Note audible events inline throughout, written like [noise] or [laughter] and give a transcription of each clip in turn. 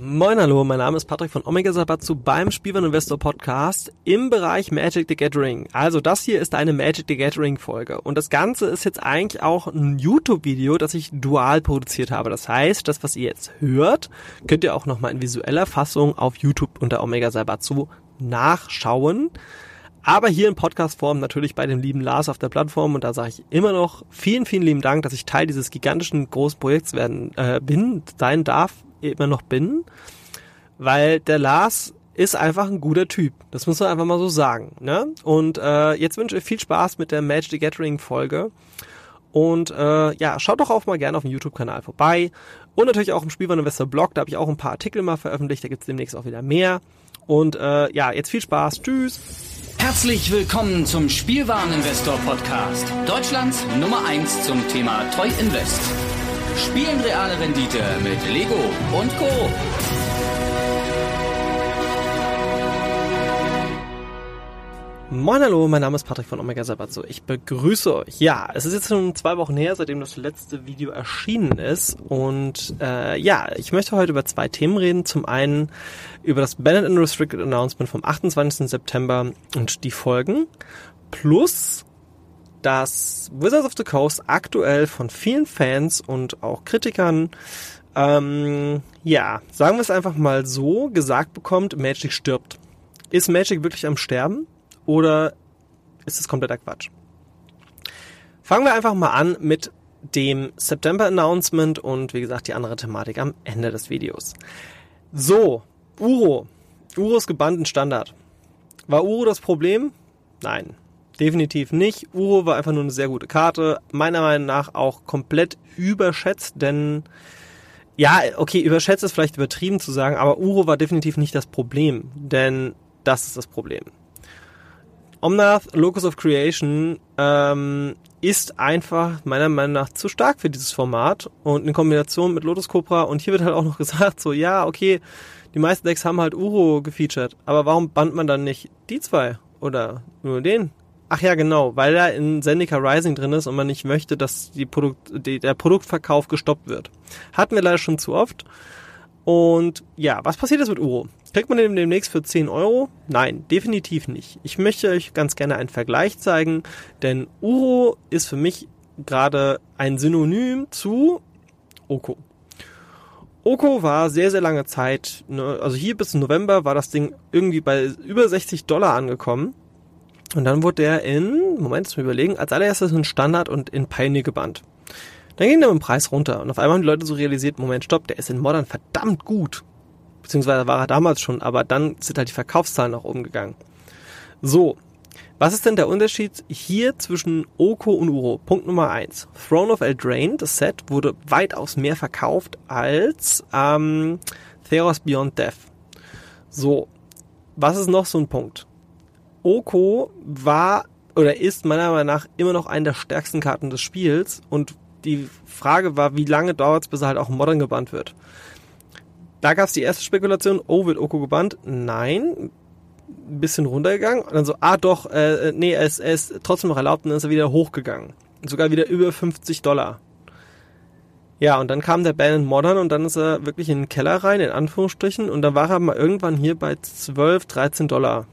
Moin hallo, mein Name ist Patrick von Omega Sabatsu beim Spielwaren Investor Podcast im Bereich Magic the Gathering. Also das hier ist eine Magic the Gathering Folge und das Ganze ist jetzt eigentlich auch ein YouTube-Video, das ich dual produziert habe. Das heißt, das was ihr jetzt hört, könnt ihr auch nochmal in visueller Fassung auf YouTube unter Omega Sabatsu nachschauen. Aber hier in Podcast-Form natürlich bei dem lieben Lars auf der Plattform und da sage ich immer noch vielen, vielen lieben Dank, dass ich Teil dieses gigantischen großen Projekts werden äh, bin, sein darf immer noch bin, weil der Lars ist einfach ein guter Typ. Das muss man einfach mal so sagen. Ne? Und äh, jetzt wünsche ich viel Spaß mit der Magic the Gathering Folge. Und äh, ja, schaut doch auch mal gerne auf dem YouTube-Kanal vorbei. Und natürlich auch im Spielwareninvestor Blog, da habe ich auch ein paar Artikel mal veröffentlicht, da gibt's demnächst auch wieder mehr. Und äh, ja, jetzt viel Spaß. Tschüss. Herzlich willkommen zum Spielwareninvestor Podcast. Deutschlands Nummer 1 zum Thema Toy Invest. Spielen reale Rendite mit Lego und Co. Moin hallo, mein Name ist Patrick von Omega Sabazo. Ich begrüße euch. Ja, es ist jetzt schon zwei Wochen her, seitdem das letzte Video erschienen ist. Und äh, ja, ich möchte heute über zwei Themen reden. Zum einen über das Banned and Restricted Announcement vom 28. September und die Folgen. Plus dass Wizards of the Coast aktuell von vielen Fans und auch Kritikern, ähm, ja, sagen wir es einfach mal so, gesagt bekommt, Magic stirbt. Ist Magic wirklich am Sterben oder ist es kompletter Quatsch? Fangen wir einfach mal an mit dem September Announcement und wie gesagt die andere Thematik am Ende des Videos. So, Uro, Uro ist gebannt in Standard. War Uro das Problem? Nein, definitiv nicht. Uro war einfach nur eine sehr gute Karte. Meiner Meinung nach auch komplett überschätzt, denn ja, okay, überschätzt ist vielleicht übertrieben zu sagen, aber Uro war definitiv nicht das Problem, denn das ist das Problem. Omnath, Locus of Creation, ähm, ist einfach meiner Meinung nach zu stark für dieses Format und in Kombination mit Lotus Cobra und hier wird halt auch noch [laughs] gesagt, so ja, okay, die meisten Decks haben halt Uro gefeatured, aber warum bannt man dann nicht die zwei oder nur den? Ach ja, genau, weil er in Zendika Rising drin ist und man nicht möchte, dass die Produkt, die, der Produktverkauf gestoppt wird. Hatten wir leider schon zu oft. Und ja, was passiert jetzt mit Uro? Kriegt man den demnächst für 10 Euro? Nein, definitiv nicht. Ich möchte euch ganz gerne einen Vergleich zeigen, denn Uro ist für mich gerade ein Synonym zu Oko. Oko war sehr, sehr lange Zeit, ne, also hier bis November war das Ding irgendwie bei über 60 Dollar angekommen. Und dann wurde der in, Moment, mal überlegen, als allererstes in Standard und in Pioneer gebannt. Dann ging der mit dem Preis runter und auf einmal haben die Leute so realisiert, Moment, stopp, der ist in Modern verdammt gut. Beziehungsweise war er damals schon, aber dann sind halt die Verkaufszahlen nach oben gegangen. So, was ist denn der Unterschied hier zwischen Oko und Uro? Punkt Nummer eins: Throne of Eldraine, das Set, wurde weitaus mehr verkauft als ähm, Theros Beyond Death. So, was ist noch so ein Punkt? Oko war oder ist meiner Meinung nach immer noch eine der stärksten Karten des Spiels und die Frage war, wie lange dauert es, bis er halt auch modern gebannt wird. Da gab es die erste Spekulation, oh, wird Oko gebannt? Nein. Ein bisschen runtergegangen. Und dann so, ah doch, äh, nee, er ist, er ist trotzdem noch erlaubt und dann ist er wieder hochgegangen. Sogar wieder über 50 Dollar. Ja, und dann kam der Ban in Modern und dann ist er wirklich in den Keller rein, in Anführungsstrichen, und dann war er mal irgendwann hier bei 12, 13 Dollar.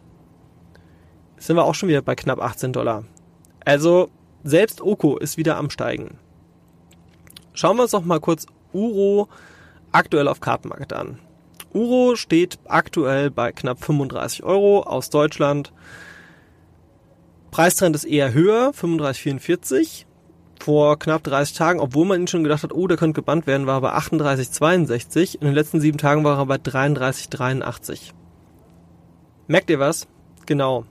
Sind wir auch schon wieder bei knapp 18 Dollar. Also, selbst Oko ist wieder am Steigen. Schauen wir uns noch mal kurz Uro aktuell auf Kartenmarket an. Uro steht aktuell bei knapp 35 Euro aus Deutschland. Preistrend ist eher höher, 35,44. Vor knapp 30 Tagen, obwohl man ihn schon gedacht hat, oh, der könnte gebannt werden, war er bei 38,62. In den letzten sieben Tagen war er bei 33,83. Merkt ihr was? Genau.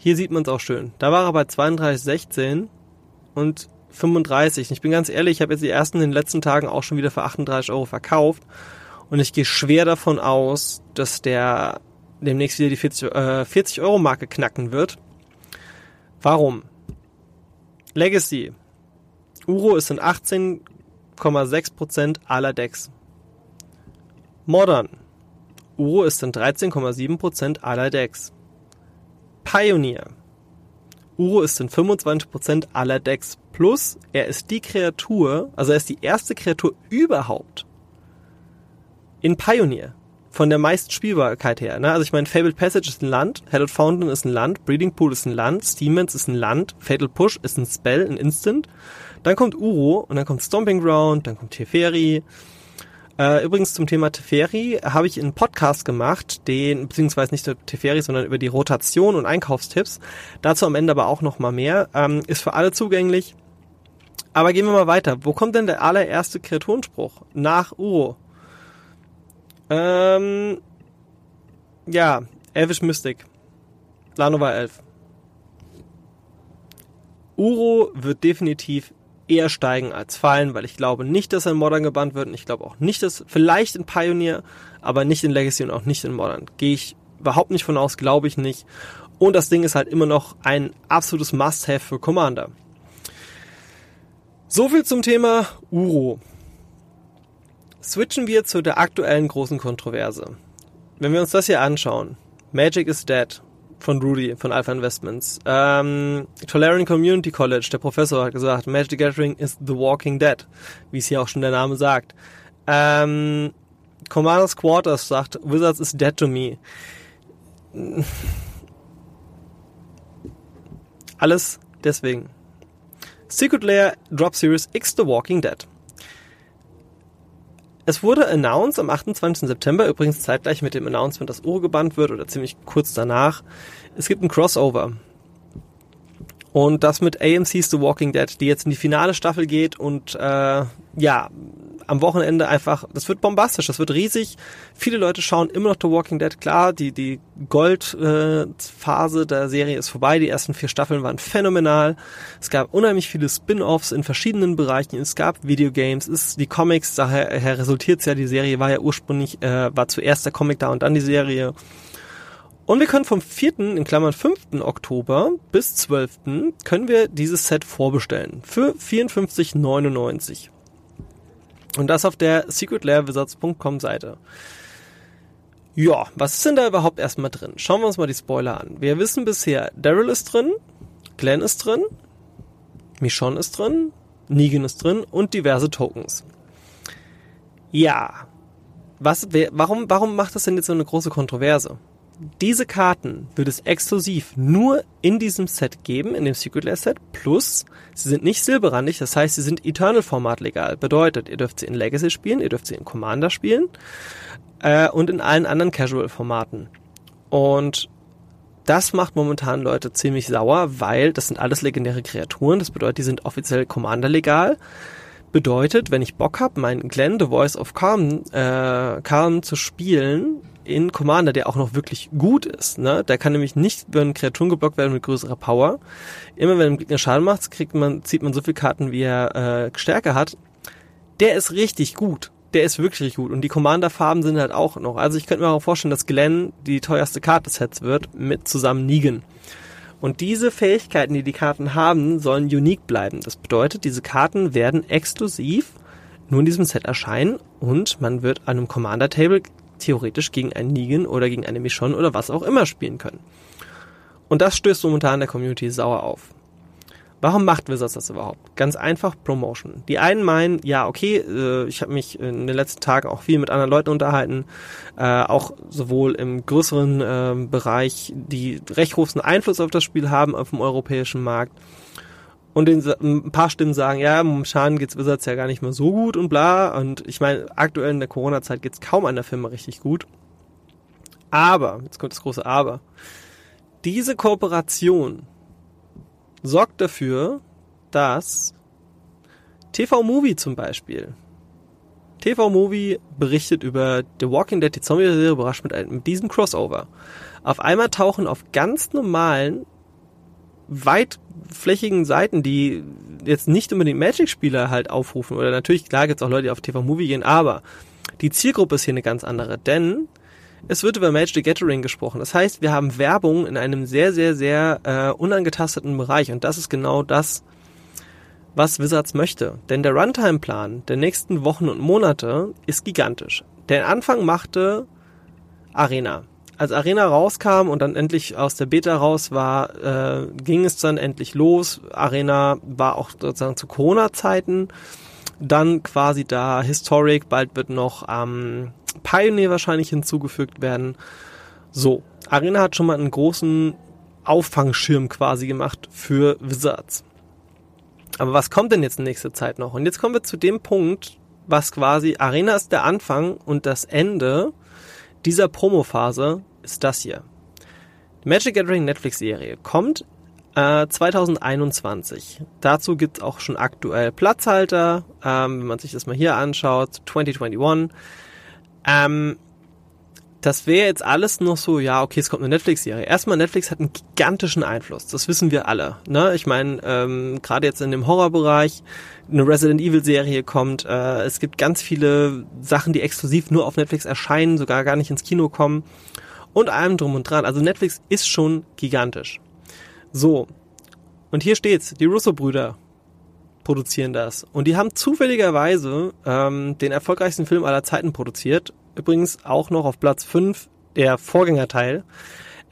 Hier sieht man es auch schön. Da war er bei 32,16 und 35. Ich bin ganz ehrlich, ich habe jetzt die ersten in den letzten Tagen auch schon wieder für 38 Euro verkauft. Und ich gehe schwer davon aus, dass der demnächst wieder die 40, äh, 40 Euro Marke knacken wird. Warum? Legacy. Uro ist in 18,6% aller Decks. Modern. Uro ist in 13,7% aller Decks. Pioneer. Uro ist in 25% aller Decks. Plus, er ist die Kreatur, also er ist die erste Kreatur überhaupt in Pioneer. Von der meisten Spielbarkeit her. Ne? Also ich meine, Fabled Passage ist ein Land, Hallowed Fountain ist ein Land, Breeding Pool ist ein Land, Steamans ist ein Land, Fatal Push ist ein Spell, ein Instant. Dann kommt Uro und dann kommt Stomping Ground, dann kommt Teferi, äh, übrigens zum Thema Teferi habe ich einen Podcast gemacht, den, beziehungsweise nicht Teferi, sondern über die Rotation und Einkaufstipps. Dazu am Ende aber auch noch mal mehr. Ähm, ist für alle zugänglich. Aber gehen wir mal weiter. Wo kommt denn der allererste Kreaturenspruch? Nach Uro. Ähm, ja, Elvish Mystic. Lanova 11. Uro wird definitiv eher steigen als fallen, weil ich glaube nicht, dass er in Modern gebannt wird und ich glaube auch nicht, dass vielleicht in Pioneer, aber nicht in Legacy und auch nicht in Modern. Gehe ich überhaupt nicht von aus, glaube ich nicht. Und das Ding ist halt immer noch ein absolutes Must-Have für Commander. So viel zum Thema Uro. Switchen wir zu der aktuellen großen Kontroverse. Wenn wir uns das hier anschauen, Magic is Dead, von Rudy von Alpha Investments. Ähm, Tolarian Community College, der Professor hat gesagt, Magic the Gathering is The Walking Dead, wie es hier auch schon der Name sagt. Ähm, Commander's Quarters sagt, Wizards is dead to me. Alles deswegen. Secret Lair Drop Series X The Walking Dead. Es wurde announced am 28. September, übrigens zeitgleich mit dem Announcement, dass Uro gebannt wird oder ziemlich kurz danach. Es gibt ein Crossover. Und das mit AMC's The Walking Dead, die jetzt in die finale Staffel geht und äh, ja, am Wochenende einfach, das wird bombastisch, das wird riesig. Viele Leute schauen immer noch The Walking Dead. Klar, die, die Goldphase äh, der Serie ist vorbei. Die ersten vier Staffeln waren phänomenal. Es gab unheimlich viele Spin-offs in verschiedenen Bereichen. Es gab Videogames, es, die Comics, daher resultiert ja, die Serie war ja ursprünglich, äh, war zuerst der Comic da und dann die Serie. Und wir können vom 4. in Klammern 5. Oktober bis 12. können wir dieses Set vorbestellen. Für 54,99. Und das auf der secretlairwizards.com Seite. Ja, was ist denn da überhaupt erstmal drin? Schauen wir uns mal die Spoiler an. Wir wissen bisher, Daryl ist drin, Glenn ist drin, Michonne ist drin, Negan ist drin und diverse Tokens. Ja. Was, wer, warum, warum macht das denn jetzt so eine große Kontroverse? Diese Karten wird es exklusiv nur in diesem Set geben, in dem Secret Lair Set. Plus, sie sind nicht silberrandig, das heißt, sie sind Eternal Format legal. Bedeutet, ihr dürft sie in Legacy spielen, ihr dürft sie in Commander spielen äh, und in allen anderen Casual Formaten. Und das macht momentan Leute ziemlich sauer, weil das sind alles legendäre Kreaturen. Das bedeutet, die sind offiziell Commander legal. Bedeutet, wenn ich Bock habe, meinen Glenn, The Voice of Calm, äh, Calm zu spielen, in Commander, der auch noch wirklich gut ist. Ne? Der kann nämlich nicht, wenn Kreaturen geblockt werden mit größerer Power. Immer wenn ein Gegner Schaden macht, kriegt man, zieht man so viele Karten, wie er äh, Stärke hat. Der ist richtig gut. Der ist wirklich gut. Und die Commander-Farben sind halt auch noch. Also ich könnte mir auch vorstellen, dass Glenn die teuerste Karte des Sets wird, mit zusammen Negan. Und diese Fähigkeiten, die die Karten haben, sollen unique bleiben. Das bedeutet, diese Karten werden exklusiv nur in diesem Set erscheinen und man wird an einem Commander-Table theoretisch gegen einen Negan oder gegen eine Michonne oder was auch immer spielen können. Und das stößt momentan der Community sauer auf. Warum macht Wizards das überhaupt? Ganz einfach Promotion. Die einen meinen, ja, okay, äh, ich habe mich in den letzten Tagen auch viel mit anderen Leuten unterhalten, äh, auch sowohl im größeren äh, Bereich, die recht großen Einfluss auf das Spiel haben auf dem europäischen Markt. Und den, ein paar Stimmen sagen, ja, momentan geht's Wizards ja gar nicht mehr so gut und bla. Und ich meine, aktuell in der Corona-Zeit geht's kaum einer Firma richtig gut. Aber, jetzt kommt das große Aber. Diese Kooperation sorgt dafür, dass TV Movie zum Beispiel. TV Movie berichtet über The Walking Dead, die Zombie-Serie, überrascht mit, mit diesem Crossover. Auf einmal tauchen auf ganz normalen weitflächigen Seiten, die jetzt nicht unbedingt Magic-Spieler halt aufrufen, oder natürlich, klar gibt's auch Leute, die auf TV-Movie gehen, aber die Zielgruppe ist hier eine ganz andere, denn es wird über Magic the Gathering gesprochen. Das heißt, wir haben Werbung in einem sehr, sehr, sehr äh, unangetasteten Bereich und das ist genau das, was Wizards möchte. Denn der Runtime-Plan der nächsten Wochen und Monate ist gigantisch. Der Anfang machte Arena als Arena rauskam und dann endlich aus der Beta raus war, äh, ging es dann endlich los. Arena war auch sozusagen zu Corona-Zeiten dann quasi da. Historic, bald wird noch ähm, Pioneer wahrscheinlich hinzugefügt werden. So, Arena hat schon mal einen großen Auffangschirm quasi gemacht für Wizards. Aber was kommt denn jetzt in nächster Zeit noch? Und jetzt kommen wir zu dem Punkt, was quasi Arena ist der Anfang und das Ende dieser Promophase ist das hier. Die Magic Gathering Netflix-Serie kommt äh, 2021. Dazu gibt es auch schon aktuell Platzhalter, ähm, wenn man sich das mal hier anschaut, 2021. Ähm, das wäre jetzt alles noch so, ja, okay, es kommt eine Netflix-Serie. Erstmal, Netflix hat einen gigantischen Einfluss, das wissen wir alle. Ne? Ich meine, ähm, gerade jetzt in dem Horrorbereich, eine Resident Evil-Serie kommt, äh, es gibt ganz viele Sachen, die exklusiv nur auf Netflix erscheinen, sogar gar nicht ins Kino kommen und allem drum und dran. Also Netflix ist schon gigantisch. So. Und hier steht's, die Russo-Brüder produzieren das. Und die haben zufälligerweise ähm, den erfolgreichsten Film aller Zeiten produziert. Übrigens auch noch auf Platz 5 der Vorgängerteil.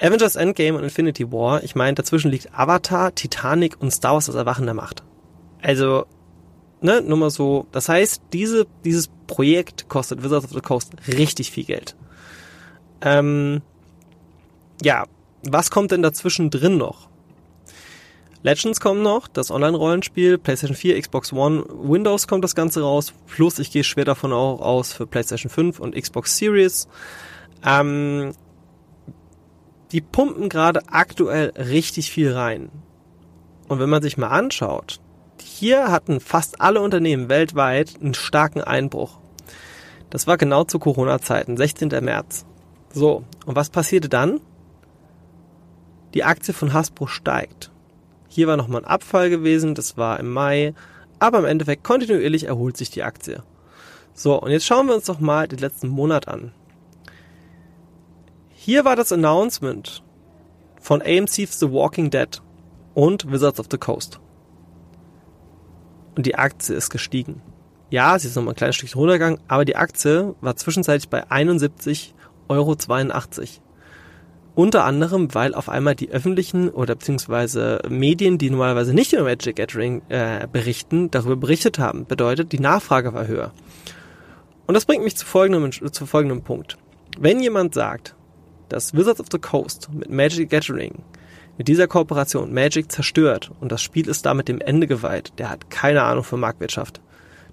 Avengers Endgame und Infinity War. Ich meine, dazwischen liegt Avatar, Titanic und Star Wars das Erwachen der Macht. Also, ne, nur mal so. Das heißt, diese, dieses Projekt kostet Wizards of the Coast richtig viel Geld. Ähm, ja, was kommt denn dazwischen drin noch? Legends kommt noch, das Online-Rollenspiel, PlayStation 4, Xbox One, Windows kommt das Ganze raus, plus ich gehe schwer davon auch aus für PlayStation 5 und Xbox Series. Ähm, die pumpen gerade aktuell richtig viel rein. Und wenn man sich mal anschaut, hier hatten fast alle Unternehmen weltweit einen starken Einbruch. Das war genau zu Corona-Zeiten, 16. März. So, und was passierte dann? Die Aktie von Hasbro steigt. Hier war nochmal ein Abfall gewesen, das war im Mai, aber im Endeffekt kontinuierlich erholt sich die Aktie. So, und jetzt schauen wir uns doch mal den letzten Monat an. Hier war das Announcement von AMC's The Walking Dead und Wizards of the Coast. Und die Aktie ist gestiegen. Ja, sie ist nochmal ein kleines Stückchen runtergegangen, aber die Aktie war zwischenzeitlich bei 71,82 Euro. Unter anderem, weil auf einmal die öffentlichen oder beziehungsweise Medien, die normalerweise nicht über Magic Gathering äh, berichten, darüber berichtet haben. Bedeutet, die Nachfrage war höher. Und das bringt mich zu folgendem, zu folgendem Punkt. Wenn jemand sagt, dass Wizards of the Coast mit Magic Gathering mit dieser Kooperation Magic zerstört und das Spiel ist damit dem Ende geweiht, der hat keine Ahnung von Marktwirtschaft.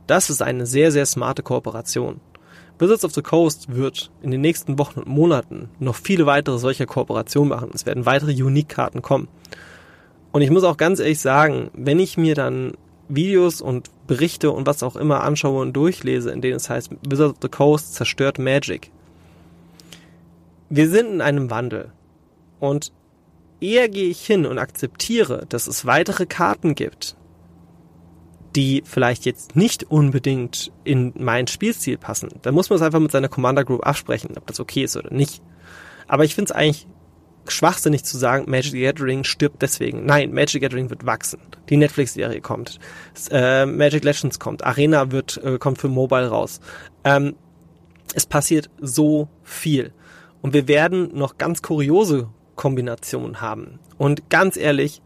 Das ist eine sehr, sehr smarte Kooperation. Wizards of the Coast wird in den nächsten Wochen und Monaten noch viele weitere solcher Kooperationen machen. Es werden weitere Unique-Karten kommen. Und ich muss auch ganz ehrlich sagen, wenn ich mir dann Videos und Berichte und was auch immer anschaue und durchlese, in denen es heißt, Wizards of the Coast zerstört Magic. Wir sind in einem Wandel. Und eher gehe ich hin und akzeptiere, dass es weitere Karten gibt, die vielleicht jetzt nicht unbedingt in mein Spielstil passen. Dann muss man es einfach mit seiner Commander Group absprechen, ob das okay ist oder nicht. Aber ich finde es eigentlich schwachsinnig zu sagen, Magic the Gathering stirbt deswegen. Nein, Magic the Gathering wird wachsen. Die Netflix-Serie kommt. Äh, Magic Legends kommt. Arena wird, äh, kommt für Mobile raus. Ähm, es passiert so viel. Und wir werden noch ganz kuriose Kombinationen haben. Und ganz ehrlich,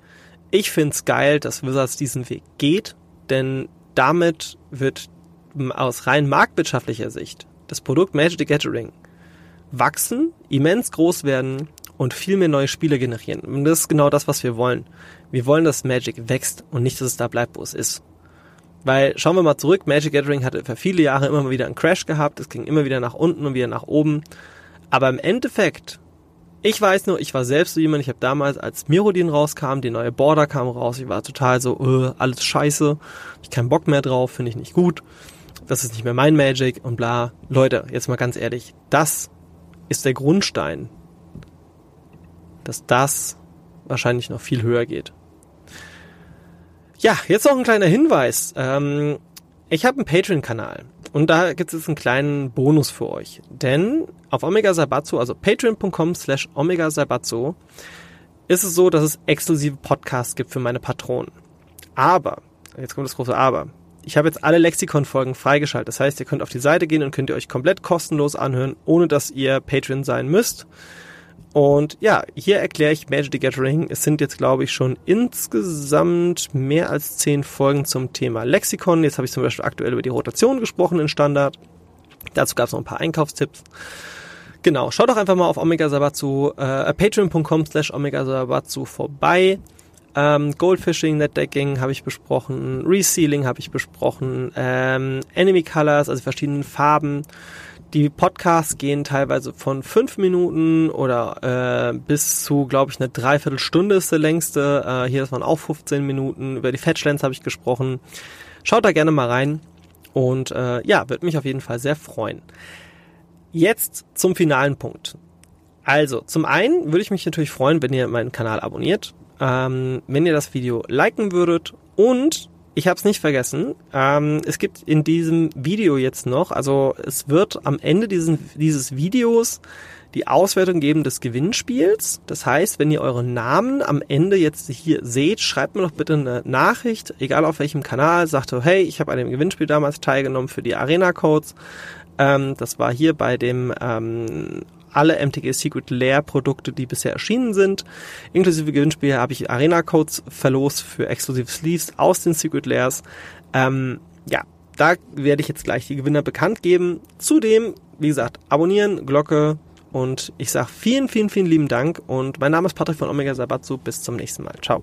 ich find's geil, dass Wizards diesen Weg geht, denn damit wird aus rein marktwirtschaftlicher Sicht das Produkt Magic the Gathering wachsen, immens groß werden und viel mehr neue Spiele generieren. Und das ist genau das, was wir wollen. Wir wollen, dass Magic wächst und nicht, dass es da bleibt, wo es ist. Weil, schauen wir mal zurück, Magic Gathering hatte für viele Jahre immer wieder einen Crash gehabt, es ging immer wieder nach unten und wieder nach oben. Aber im Endeffekt, ich weiß nur, ich war selbst so jemand, ich habe damals, als Mirodin rauskam, die neue Border kam raus, ich war total so, äh, alles scheiße, ich keinen Bock mehr drauf, finde ich nicht gut, das ist nicht mehr mein Magic und bla. Leute, jetzt mal ganz ehrlich, das ist der Grundstein, dass das wahrscheinlich noch viel höher geht. Ja, jetzt noch ein kleiner Hinweis. Ähm, ich habe einen Patreon-Kanal und da gibt es jetzt einen kleinen Bonus für euch. Denn auf Omega Sabatzo, also patreon.com slash Omega Sabatzo, ist es so, dass es exklusive Podcasts gibt für meine Patronen. Aber, jetzt kommt das große Aber, ich habe jetzt alle Lexikon-Folgen freigeschaltet. Das heißt, ihr könnt auf die Seite gehen und könnt ihr euch komplett kostenlos anhören, ohne dass ihr Patreon sein müsst. Und ja, hier erkläre ich Magic the Gathering. Es sind jetzt, glaube ich, schon insgesamt mehr als zehn Folgen zum Thema Lexikon. Jetzt habe ich zum Beispiel aktuell über die Rotation gesprochen in Standard. Dazu gab es noch ein paar Einkaufstipps. Genau, schaut doch einfach mal auf Omega Sabatsu, äh, patreon.com slash Omega Sabatsu vorbei. Ähm, Goldfishing, Netdecking habe ich besprochen, Resealing habe ich besprochen, ähm, Enemy Colors, also verschiedene Farben. Die Podcasts gehen teilweise von fünf Minuten oder äh, bis zu, glaube ich, eine Dreiviertelstunde ist der längste. Äh, hier waren auch 15 Minuten. Über die Fetchlands habe ich gesprochen. Schaut da gerne mal rein. Und äh, ja, wird mich auf jeden Fall sehr freuen. Jetzt zum finalen Punkt. Also, zum einen würde ich mich natürlich freuen, wenn ihr meinen Kanal abonniert, ähm, wenn ihr das Video liken würdet und ich habe es nicht vergessen. Ähm, es gibt in diesem Video jetzt noch, also es wird am Ende diesen, dieses Videos die Auswertung geben des Gewinnspiels. Das heißt, wenn ihr euren Namen am Ende jetzt hier seht, schreibt mir doch bitte eine Nachricht, egal auf welchem Kanal, sagt so, hey, ich habe an dem Gewinnspiel damals teilgenommen für die Arena Codes. Ähm, das war hier bei dem ähm, alle MTG Secret Lair Produkte, die bisher erschienen sind. Inklusive Gewinnspiel habe ich Arena Codes verlost für Exclusive Sleeves aus den Secret Lairs. Ähm, ja, da werde ich jetzt gleich die Gewinner bekannt geben. Zudem, wie gesagt, abonnieren, Glocke und ich sage vielen, vielen, vielen lieben Dank und mein Name ist Patrick von Omega Sabatsu. Bis zum nächsten Mal. Ciao.